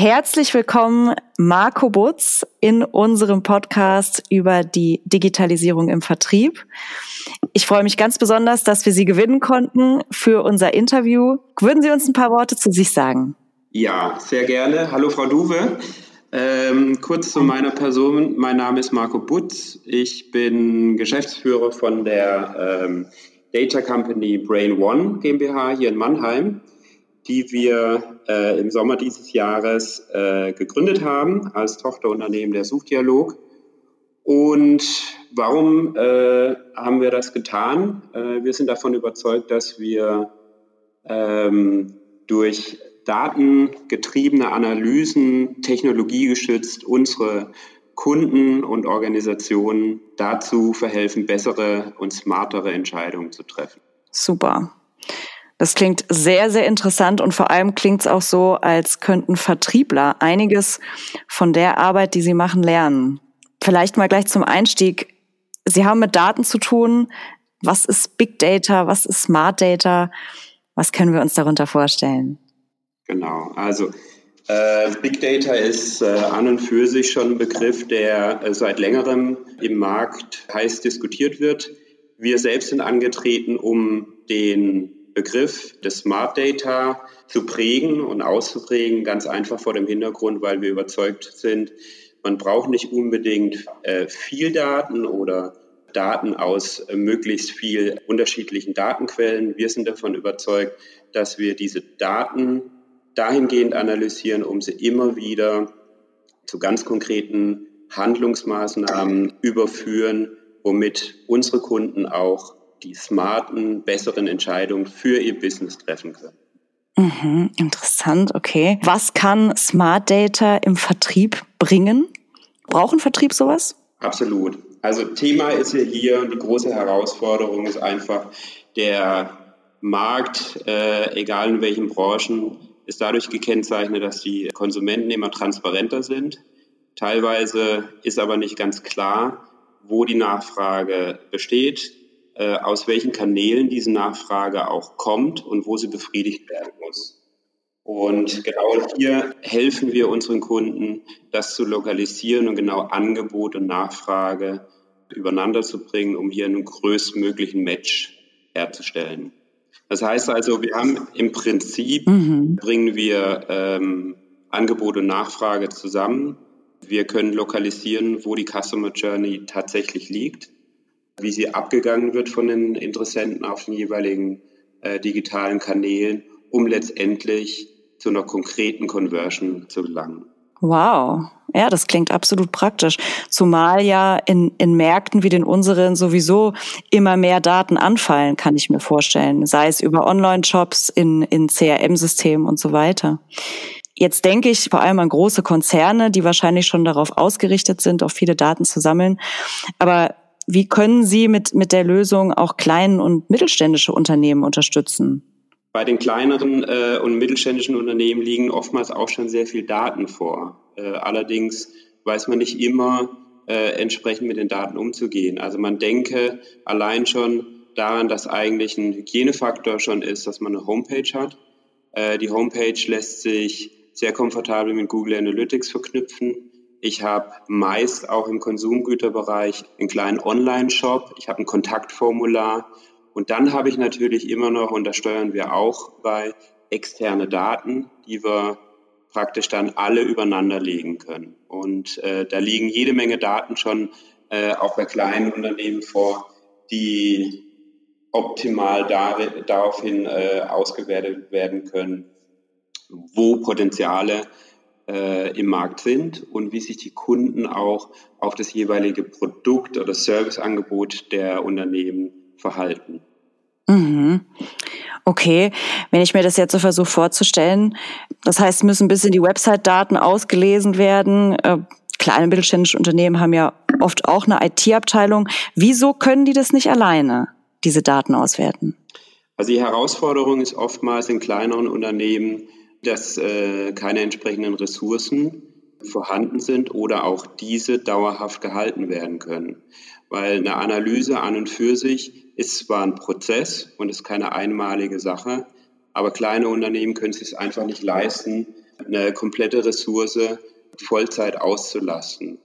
Herzlich willkommen, Marco Butz, in unserem Podcast über die Digitalisierung im Vertrieb. Ich freue mich ganz besonders, dass wir Sie gewinnen konnten für unser Interview. Würden Sie uns ein paar Worte zu sich sagen? Ja, sehr gerne. Hallo, Frau Duwe. Ähm, kurz zu meiner Person. Mein Name ist Marco Butz. Ich bin Geschäftsführer von der ähm, Data Company Brain One GmbH hier in Mannheim die wir äh, im Sommer dieses Jahres äh, gegründet haben als Tochterunternehmen der Suchdialog. Und warum äh, haben wir das getan? Äh, wir sind davon überzeugt, dass wir ähm, durch datengetriebene Analysen, technologiegestützt unsere Kunden und Organisationen dazu verhelfen, bessere und smartere Entscheidungen zu treffen. Super. Das klingt sehr, sehr interessant und vor allem klingt es auch so, als könnten Vertriebler einiges von der Arbeit, die sie machen, lernen. Vielleicht mal gleich zum Einstieg. Sie haben mit Daten zu tun. Was ist Big Data? Was ist Smart Data? Was können wir uns darunter vorstellen? Genau, also äh, Big Data ist äh, an und für sich schon ein Begriff, der äh, seit längerem im Markt heiß diskutiert wird. Wir selbst sind angetreten, um den Begriff des Smart Data zu prägen und auszuprägen, ganz einfach vor dem Hintergrund, weil wir überzeugt sind, man braucht nicht unbedingt äh, viel Daten oder Daten aus äh, möglichst viel unterschiedlichen Datenquellen. Wir sind davon überzeugt, dass wir diese Daten dahingehend analysieren, um sie immer wieder zu ganz konkreten Handlungsmaßnahmen überführen, womit unsere Kunden auch die smarten, besseren Entscheidungen für ihr Business treffen können. Mhm, interessant, okay. Was kann Smart Data im Vertrieb bringen? Brauchen Vertrieb sowas? Absolut. Also Thema ist ja hier, die große Herausforderung ist einfach, der Markt, äh, egal in welchen Branchen, ist dadurch gekennzeichnet, dass die Konsumenten immer transparenter sind. Teilweise ist aber nicht ganz klar, wo die Nachfrage besteht. Äh, aus welchen Kanälen diese Nachfrage auch kommt und wo sie befriedigt werden muss. Und genau hier helfen wir unseren Kunden, das zu lokalisieren und genau Angebot und Nachfrage übereinander zu bringen, um hier einen größtmöglichen Match herzustellen. Das heißt also, wir haben im Prinzip, mhm. bringen wir ähm, Angebot und Nachfrage zusammen. Wir können lokalisieren, wo die Customer Journey tatsächlich liegt wie sie abgegangen wird von den Interessenten auf den jeweiligen äh, digitalen Kanälen, um letztendlich zu einer konkreten Conversion zu gelangen. Wow. Ja, das klingt absolut praktisch. Zumal ja in, in Märkten wie den unseren sowieso immer mehr Daten anfallen, kann ich mir vorstellen. Sei es über Online-Shops, in, in CRM-Systemen und so weiter. Jetzt denke ich vor allem an große Konzerne, die wahrscheinlich schon darauf ausgerichtet sind, auch viele Daten zu sammeln. Aber wie können Sie mit, mit der Lösung auch kleinen und mittelständische Unternehmen unterstützen? Bei den kleineren äh, und mittelständischen Unternehmen liegen oftmals auch schon sehr viel Daten vor. Äh, allerdings weiß man nicht immer, äh, entsprechend mit den Daten umzugehen. Also man denke allein schon daran, dass eigentlich ein Hygienefaktor schon ist, dass man eine Homepage hat. Äh, die Homepage lässt sich sehr komfortabel mit Google Analytics verknüpfen. Ich habe meist auch im Konsumgüterbereich einen kleinen Online-Shop. Ich habe ein Kontaktformular. Und dann habe ich natürlich immer noch, und das steuern wir auch bei externe Daten, die wir praktisch dann alle übereinander legen können. Und äh, da liegen jede Menge Daten schon äh, auch bei kleinen Unternehmen vor, die optimal dar daraufhin äh, ausgewertet werden können, wo Potenziale äh, im Markt sind und wie sich die Kunden auch auf das jeweilige Produkt oder Serviceangebot der Unternehmen verhalten. Mhm. Okay, wenn ich mir das jetzt so versuche vorzustellen, das heißt, müssen bis in die Website-Daten ausgelesen werden. Äh, kleine mittelständische Unternehmen haben ja oft auch eine IT-Abteilung. Wieso können die das nicht alleine, diese Daten auswerten? Also die Herausforderung ist oftmals in kleineren Unternehmen, dass äh, keine entsprechenden Ressourcen vorhanden sind oder auch diese dauerhaft gehalten werden können. Weil eine Analyse an und für sich ist zwar ein Prozess und ist keine einmalige Sache, aber kleine Unternehmen können es sich einfach nicht leisten, eine komplette Ressource Vollzeit auszulasten.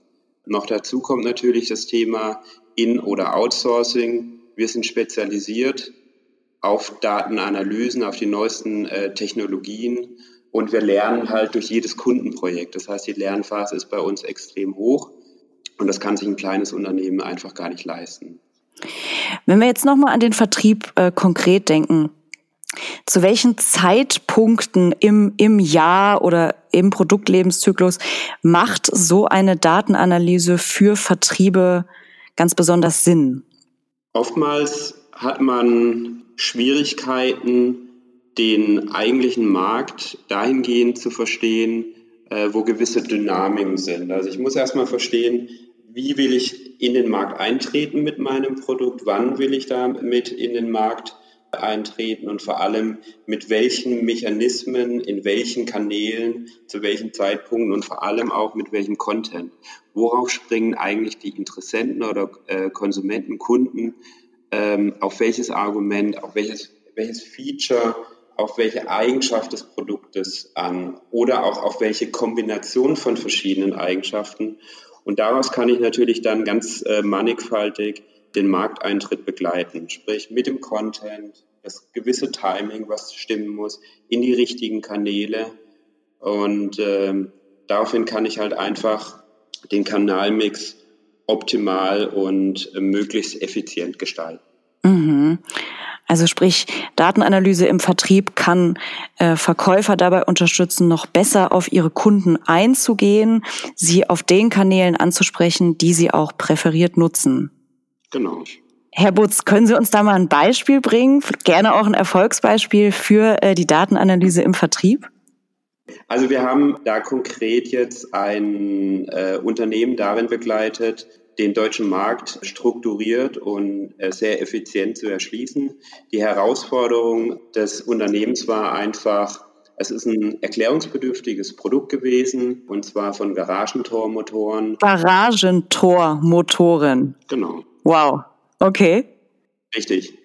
Noch dazu kommt natürlich das Thema In- oder Outsourcing. Wir sind spezialisiert auf Datenanalysen, auf die neuesten äh, Technologien und wir lernen halt durch jedes Kundenprojekt. Das heißt, die Lernphase ist bei uns extrem hoch und das kann sich ein kleines Unternehmen einfach gar nicht leisten. Wenn wir jetzt nochmal an den Vertrieb äh, konkret denken, zu welchen Zeitpunkten im, im Jahr oder im Produktlebenszyklus macht so eine Datenanalyse für Vertriebe ganz besonders Sinn? Oftmals hat man Schwierigkeiten, den eigentlichen Markt dahingehend zu verstehen, äh, wo gewisse Dynamiken sind. Also ich muss erstmal verstehen, wie will ich in den Markt eintreten mit meinem Produkt, wann will ich damit in den Markt eintreten und vor allem mit welchen Mechanismen, in welchen Kanälen, zu welchen Zeitpunkten und vor allem auch mit welchem Content. Worauf springen eigentlich die Interessenten oder äh, Konsumenten, Kunden, ähm, auf welches Argument, auf welches, welches Feature, auf welche Eigenschaft des Produktes an oder auch auf welche Kombination von verschiedenen Eigenschaften. Und daraus kann ich natürlich dann ganz äh, mannigfaltig den Markteintritt begleiten, sprich mit dem Content, das gewisse Timing, was stimmen muss, in die richtigen Kanäle. Und ähm, daraufhin kann ich halt einfach den Kanalmix optimal und äh, möglichst effizient gestalten. Mhm. Also sprich, Datenanalyse im Vertrieb kann äh, Verkäufer dabei unterstützen, noch besser auf ihre Kunden einzugehen, sie auf den Kanälen anzusprechen, die sie auch präferiert nutzen. Genau. Herr Butz, können Sie uns da mal ein Beispiel bringen, gerne auch ein Erfolgsbeispiel für äh, die Datenanalyse im Vertrieb? Also wir haben da konkret jetzt ein äh, Unternehmen darin begleitet, den deutschen Markt strukturiert und äh, sehr effizient zu erschließen. Die Herausforderung des Unternehmens war einfach, es ist ein erklärungsbedürftiges Produkt gewesen, und zwar von Garagentormotoren. Garagentormotoren. Genau. Wow. Okay. Richtig.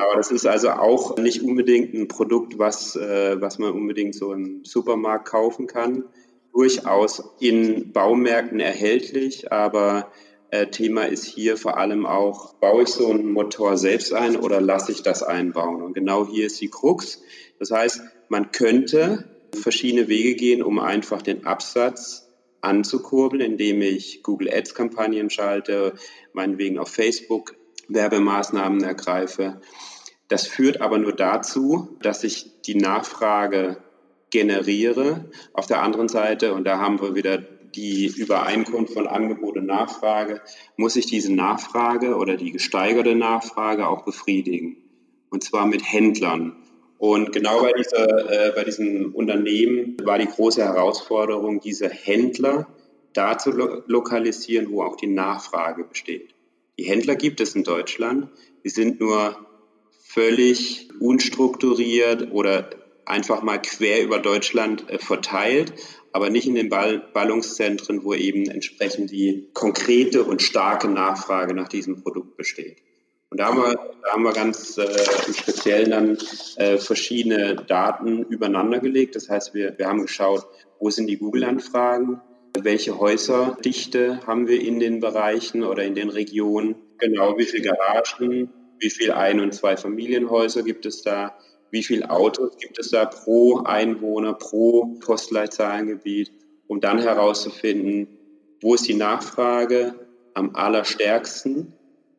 Aber das ist also auch nicht unbedingt ein Produkt, was, äh, was man unbedingt so im Supermarkt kaufen kann. Durchaus in Baumärkten erhältlich, aber äh, Thema ist hier vor allem auch, baue ich so einen Motor selbst ein oder lasse ich das einbauen? Und genau hier ist die Krux. Das heißt, man könnte verschiedene Wege gehen, um einfach den Absatz anzukurbeln, indem ich Google Ads Kampagnen schalte, meinetwegen auf Facebook Werbemaßnahmen ergreife. Das führt aber nur dazu, dass ich die Nachfrage generiere. Auf der anderen Seite, und da haben wir wieder die Übereinkunft von Angebot und Nachfrage, muss ich diese Nachfrage oder die gesteigerte Nachfrage auch befriedigen. Und zwar mit Händlern. Und genau bei, dieser, äh, bei diesem Unternehmen war die große Herausforderung, diese Händler da zu lo lokalisieren, wo auch die Nachfrage besteht. Die Händler gibt es in Deutschland, die sind nur völlig unstrukturiert oder einfach mal quer über Deutschland äh, verteilt, aber nicht in den Ball Ballungszentren, wo eben entsprechend die konkrete und starke Nachfrage nach diesem Produkt besteht. Und da haben wir, da haben wir ganz äh, im Speziellen dann äh, verschiedene Daten übereinander gelegt. Das heißt, wir, wir haben geschaut, wo sind die Google-Anfragen, welche Häuserdichte haben wir in den Bereichen oder in den Regionen, genau, wie viele Garagen, wie viele Ein- und Zwei-Familienhäuser gibt es da, wie viele Autos gibt es da pro Einwohner, pro Postleitzahlengebiet, um dann herauszufinden, wo ist die Nachfrage am allerstärksten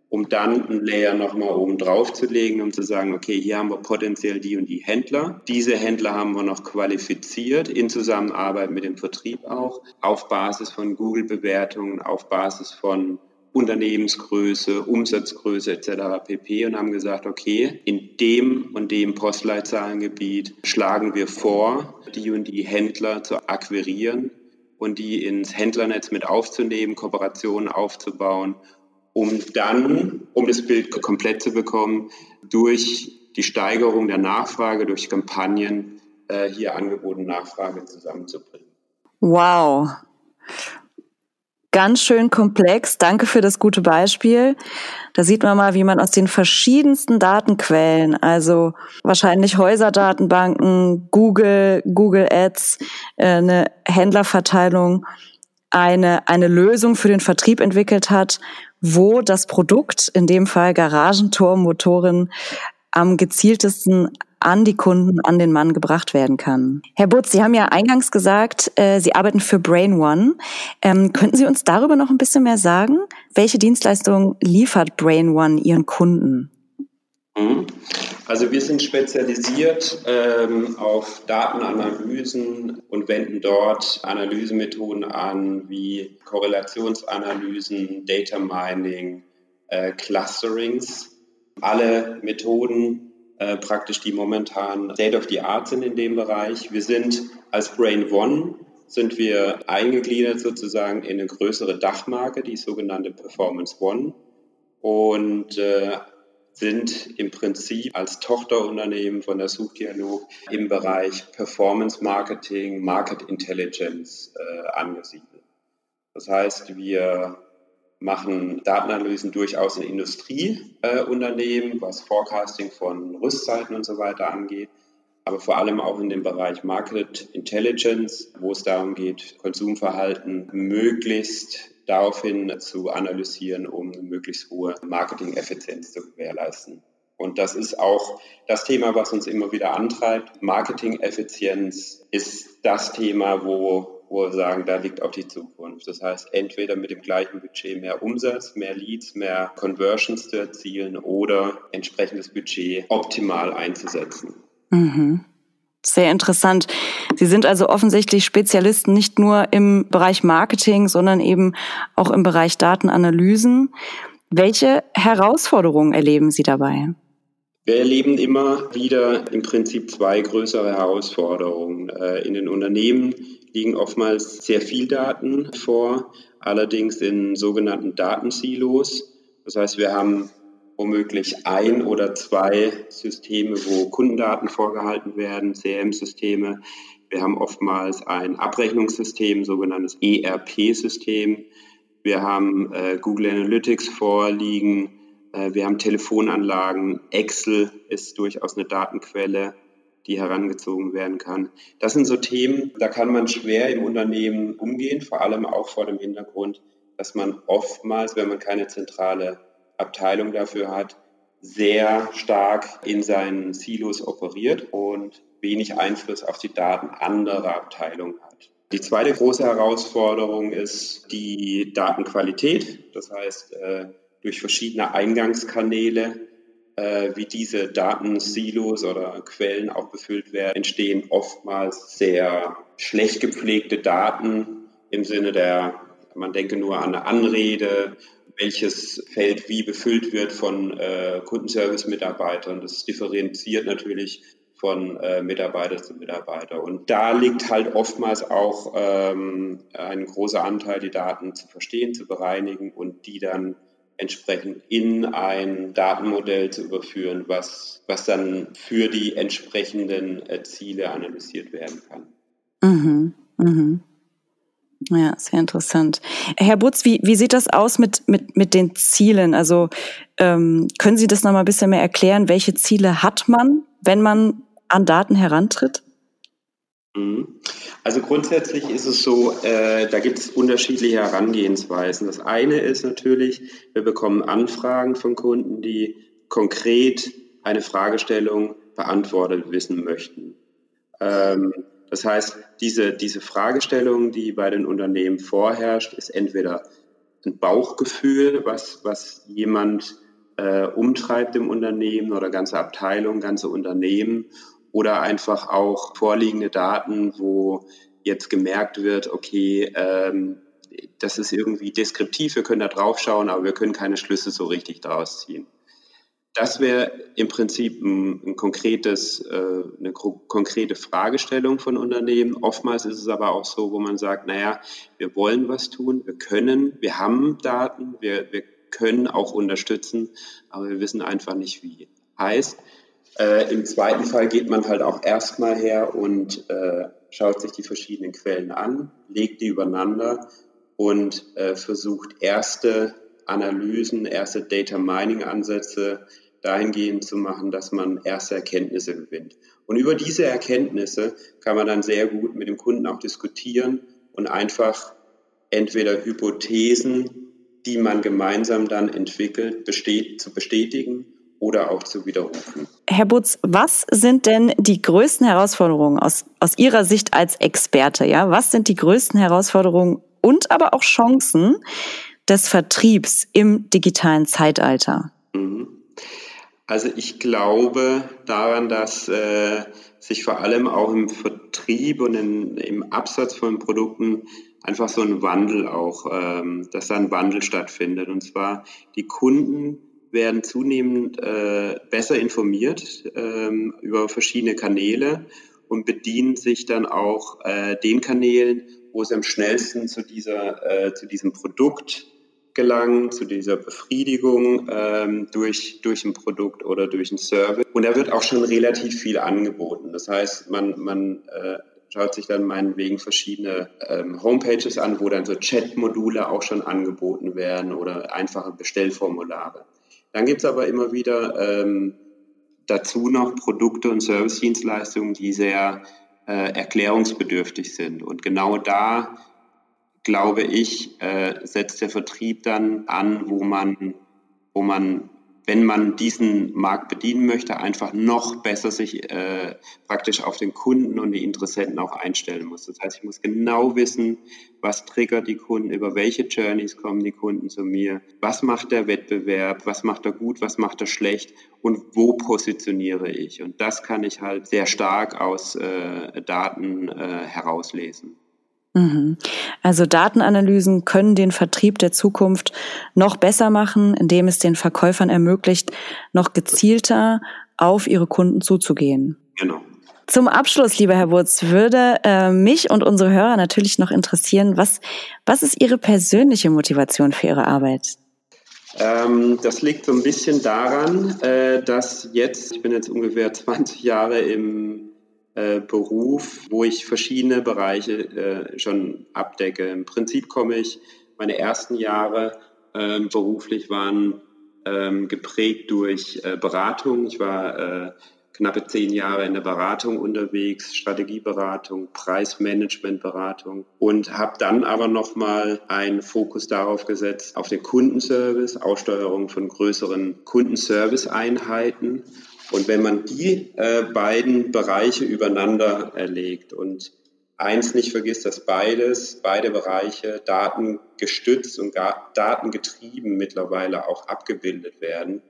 um dann ein Layer nochmal oben drauf zu legen, um zu sagen, okay, hier haben wir potenziell die und die Händler. Diese Händler haben wir noch qualifiziert in Zusammenarbeit mit dem Vertrieb auch, auf Basis von Google-Bewertungen, auf Basis von Unternehmensgröße, Umsatzgröße etc. pp. und haben gesagt, okay, in dem und dem Postleitzahlengebiet schlagen wir vor, die und die Händler zu akquirieren und die ins Händlernetz mit aufzunehmen, Kooperationen aufzubauen um dann, um das Bild komplett zu bekommen, durch die Steigerung der Nachfrage, durch Kampagnen äh, hier Angebot und Nachfrage zusammenzubringen. Wow. ganz schön komplex. Danke für das gute Beispiel. Da sieht man mal, wie man aus den verschiedensten Datenquellen, also wahrscheinlich Häuserdatenbanken, Google, Google Ads, äh, eine Händlerverteilung, eine, eine Lösung für den Vertrieb entwickelt hat, wo das Produkt, in dem Fall Garagentormotoren, am gezieltesten an die Kunden, an den Mann gebracht werden kann. Herr Butz, Sie haben ja eingangs gesagt, äh, Sie arbeiten für Brain One. Ähm, könnten Sie uns darüber noch ein bisschen mehr sagen? Welche Dienstleistung liefert Brain One Ihren Kunden? Mhm. Also wir sind spezialisiert ähm, auf Datenanalysen und wenden dort Analysemethoden an wie Korrelationsanalysen, Data Mining, äh, Clusterings. Alle Methoden äh, praktisch die momentan State of the Art sind in dem Bereich. Wir sind als Brain One sind wir eingegliedert sozusagen in eine größere Dachmarke, die sogenannte Performance One und äh, sind im Prinzip als Tochterunternehmen von der Suchdialog im Bereich Performance Marketing, Market Intelligence äh, angesiedelt. Das heißt, wir machen Datenanalysen durchaus in Industrieunternehmen, äh, was Forecasting von Rüstzeiten und so weiter angeht, aber vor allem auch in dem Bereich Market Intelligence, wo es darum geht, Konsumverhalten möglichst daraufhin zu analysieren, um eine möglichst hohe Marketing-Effizienz zu gewährleisten. Und das ist auch das Thema, was uns immer wieder antreibt. Marketing-Effizienz ist das Thema, wo wo wir sagen, da liegt auch die Zukunft. Das heißt, entweder mit dem gleichen Budget mehr Umsatz, mehr Leads, mehr Conversions zu erzielen oder entsprechendes Budget optimal einzusetzen. Mhm. Sehr interessant. Sie sind also offensichtlich Spezialisten nicht nur im Bereich Marketing, sondern eben auch im Bereich Datenanalysen. Welche Herausforderungen erleben Sie dabei? Wir erleben immer wieder im Prinzip zwei größere Herausforderungen. Äh, in den Unternehmen liegen oftmals sehr viel Daten vor, allerdings in sogenannten Datensilos. Das heißt, wir haben womöglich ein oder zwei Systeme, wo Kundendaten vorgehalten werden, CRM-Systeme. Wir haben oftmals ein Abrechnungssystem, sogenanntes ERP-System. Wir haben äh, Google Analytics vorliegen. Äh, wir haben Telefonanlagen. Excel ist durchaus eine Datenquelle die herangezogen werden kann. Das sind so Themen, da kann man schwer im Unternehmen umgehen, vor allem auch vor dem Hintergrund, dass man oftmals, wenn man keine zentrale Abteilung dafür hat, sehr stark in seinen Silos operiert und wenig Einfluss auf die Daten anderer Abteilungen hat. Die zweite große Herausforderung ist die Datenqualität. Das heißt, äh, durch verschiedene Eingangskanäle äh, wie diese Datensilos oder Quellen auch befüllt werden, entstehen oftmals sehr schlecht gepflegte Daten im Sinne der, man denke nur an eine Anrede, welches Feld wie befüllt wird von äh, Kundenservice-Mitarbeitern. Das differenziert natürlich von äh, Mitarbeiter zu Mitarbeiter. Und da liegt halt oftmals auch ähm, ein großer Anteil, die Daten zu verstehen, zu bereinigen und die dann entsprechend in ein Datenmodell zu überführen, was, was dann für die entsprechenden äh, Ziele analysiert werden kann. Mhm. Mhm. Ja, sehr interessant. Herr Butz, wie, wie sieht das aus mit, mit, mit den Zielen? Also ähm, können Sie das nochmal ein bisschen mehr erklären? Welche Ziele hat man, wenn man an Daten herantritt? Mhm. Also grundsätzlich ist es so, äh, da gibt es unterschiedliche Herangehensweisen. Das eine ist natürlich, wir bekommen Anfragen von Kunden, die konkret eine Fragestellung beantwortet wissen möchten. Ähm, das heißt, diese, diese Fragestellung, die bei den Unternehmen vorherrscht, ist entweder ein Bauchgefühl, was, was jemand äh, umtreibt im Unternehmen oder ganze Abteilung, ganze Unternehmen oder einfach auch vorliegende Daten, wo jetzt gemerkt wird, okay, ähm, das ist irgendwie deskriptiv, wir können da drauf schauen, aber wir können keine Schlüsse so richtig daraus ziehen. Das wäre im Prinzip ein, ein konkretes, äh, eine konkrete Fragestellung von Unternehmen. Oftmals ist es aber auch so, wo man sagt, naja, wir wollen was tun, wir können, wir haben Daten, wir, wir können auch unterstützen, aber wir wissen einfach nicht wie. Heißt, äh, Im zweiten Fall geht man halt auch erstmal her und äh, schaut sich die verschiedenen Quellen an, legt die übereinander und äh, versucht erste Analysen, erste Data Mining Ansätze dahingehend zu machen, dass man erste Erkenntnisse gewinnt. Und über diese Erkenntnisse kann man dann sehr gut mit dem Kunden auch diskutieren und einfach entweder Hypothesen, die man gemeinsam dann entwickelt, besteht, zu bestätigen oder auch zu widerrufen. Herr Butz, was sind denn die größten Herausforderungen aus, aus Ihrer Sicht als Experte? Ja, was sind die größten Herausforderungen und aber auch Chancen des Vertriebs im digitalen Zeitalter? Mhm. Also ich glaube daran, dass äh, sich vor allem auch im Vertrieb und in, im Absatz von Produkten einfach so ein Wandel auch, ähm, dass da ein Wandel stattfindet. Und zwar die Kunden werden zunehmend äh, besser informiert ähm, über verschiedene Kanäle und bedienen sich dann auch äh, den Kanälen, wo es am schnellsten zu dieser äh, zu diesem Produkt gelangen, zu dieser Befriedigung ähm, durch, durch ein Produkt oder durch ein Service. Und da wird auch schon relativ viel angeboten. Das heißt, man, man äh, schaut sich dann meinetwegen verschiedene ähm, Homepages an, wo dann so Chat-Module auch schon angeboten werden oder einfache Bestellformulare. Dann gibt es aber immer wieder ähm, dazu noch Produkte und Service-Dienstleistungen, die sehr äh, erklärungsbedürftig sind. Und genau da glaube ich, äh, setzt der Vertrieb dann an, wo man, wo man, wenn man diesen Markt bedienen möchte, einfach noch besser sich äh, praktisch auf den Kunden und die Interessenten auch einstellen muss. Das heißt, ich muss genau wissen, was triggert die Kunden, über welche Journeys kommen die Kunden zu mir, was macht der Wettbewerb, was macht er gut, was macht er schlecht und wo positioniere ich. Und das kann ich halt sehr stark aus äh, Daten äh, herauslesen. Mhm. Also Datenanalysen können den Vertrieb der Zukunft noch besser machen, indem es den Verkäufern ermöglicht, noch gezielter auf ihre Kunden zuzugehen. Genau. Zum Abschluss, lieber Herr Wurz, würde äh, mich und unsere Hörer natürlich noch interessieren, was, was ist Ihre persönliche Motivation für Ihre Arbeit? Ähm, das liegt so ein bisschen daran, äh, dass jetzt, ich bin jetzt ungefähr 20 Jahre im äh, Beruf, wo ich verschiedene Bereiche äh, schon abdecke. Im Prinzip komme ich, meine ersten Jahre äh, beruflich waren ähm, geprägt durch äh, Beratung. Ich war äh, knappe zehn Jahre in der Beratung unterwegs, Strategieberatung, Preismanagementberatung und habe dann aber nochmal einen Fokus darauf gesetzt, auf den Kundenservice, Aussteuerung von größeren Kundenservice-Einheiten und wenn man die äh, beiden Bereiche übereinander erlegt und eins nicht vergisst, dass beides, beide Bereiche datengestützt und datengetrieben mittlerweile auch abgebildet werden.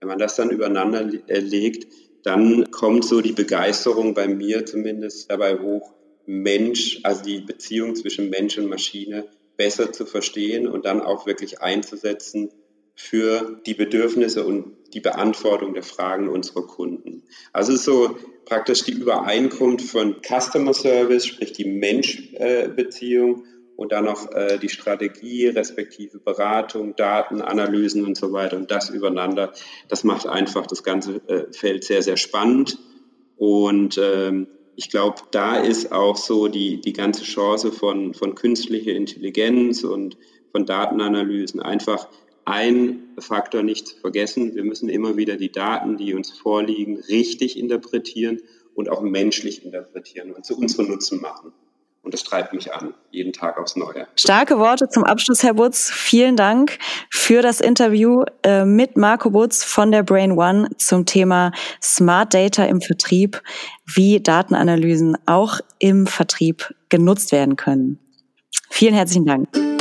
Wenn man das dann übereinander legt, dann kommt so die Begeisterung bei mir zumindest dabei hoch, Mensch, also die Beziehung zwischen Mensch und Maschine besser zu verstehen und dann auch wirklich einzusetzen für die Bedürfnisse und die Beantwortung der Fragen unserer Kunden. Also es ist so praktisch die Übereinkunft von Customer Service, sprich die Mensch-Beziehung und dann noch äh, die Strategie, respektive Beratung, Daten, Analysen und so weiter und das übereinander. Das macht einfach das ganze äh, Feld sehr, sehr spannend. Und ähm, ich glaube, da ist auch so die, die ganze Chance von, von künstlicher Intelligenz und von Datenanalysen einfach ein Faktor nicht zu vergessen. Wir müssen immer wieder die Daten, die uns vorliegen, richtig interpretieren und auch menschlich interpretieren und zu unserem Nutzen machen. Und das treibt mich an, jeden Tag aufs Neue. Starke Worte zum Abschluss, Herr Butz. Vielen Dank für das Interview äh, mit Marco Butz von der Brain One zum Thema Smart Data im Vertrieb, wie Datenanalysen auch im Vertrieb genutzt werden können. Vielen herzlichen Dank.